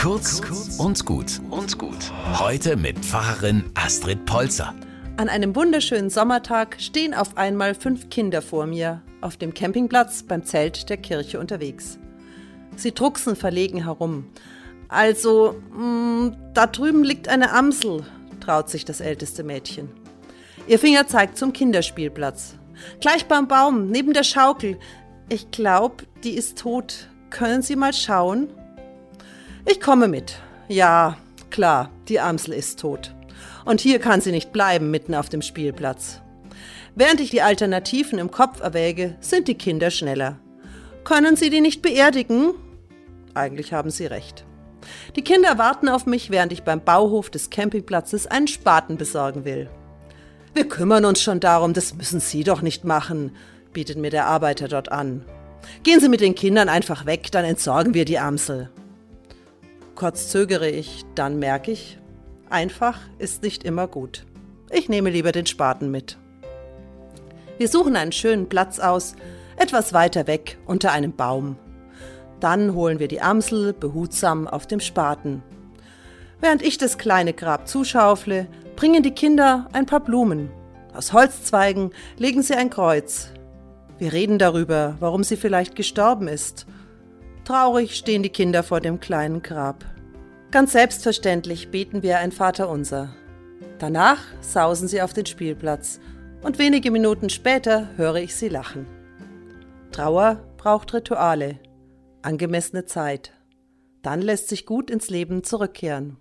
Kurz und gut und gut. Heute mit Pfarrerin Astrid Polzer. An einem wunderschönen Sommertag stehen auf einmal fünf Kinder vor mir auf dem Campingplatz beim Zelt der Kirche unterwegs. Sie drucksen verlegen herum. Also, mh, da drüben liegt eine Amsel, traut sich das älteste Mädchen. Ihr Finger zeigt zum Kinderspielplatz. Gleich beim Baum, neben der Schaukel. Ich glaube, die ist tot. Können Sie mal schauen? Ich komme mit. Ja, klar, die Amsel ist tot. Und hier kann sie nicht bleiben, mitten auf dem Spielplatz. Während ich die Alternativen im Kopf erwäge, sind die Kinder schneller. Können Sie die nicht beerdigen? Eigentlich haben Sie recht. Die Kinder warten auf mich, während ich beim Bauhof des Campingplatzes einen Spaten besorgen will. Wir kümmern uns schon darum, das müssen Sie doch nicht machen, bietet mir der Arbeiter dort an. Gehen Sie mit den Kindern einfach weg, dann entsorgen wir die Amsel. Kurz zögere ich, dann merke ich, einfach ist nicht immer gut. Ich nehme lieber den Spaten mit. Wir suchen einen schönen Platz aus, etwas weiter weg, unter einem Baum. Dann holen wir die Amsel behutsam auf dem Spaten. Während ich das kleine Grab zuschaufle, bringen die Kinder ein paar Blumen. Aus Holzzweigen legen sie ein Kreuz. Wir reden darüber, warum sie vielleicht gestorben ist. Traurig stehen die Kinder vor dem kleinen Grab. Ganz selbstverständlich beten wir ein Vaterunser. Danach sausen sie auf den Spielplatz und wenige Minuten später höre ich sie lachen. Trauer braucht Rituale, angemessene Zeit. Dann lässt sich gut ins Leben zurückkehren.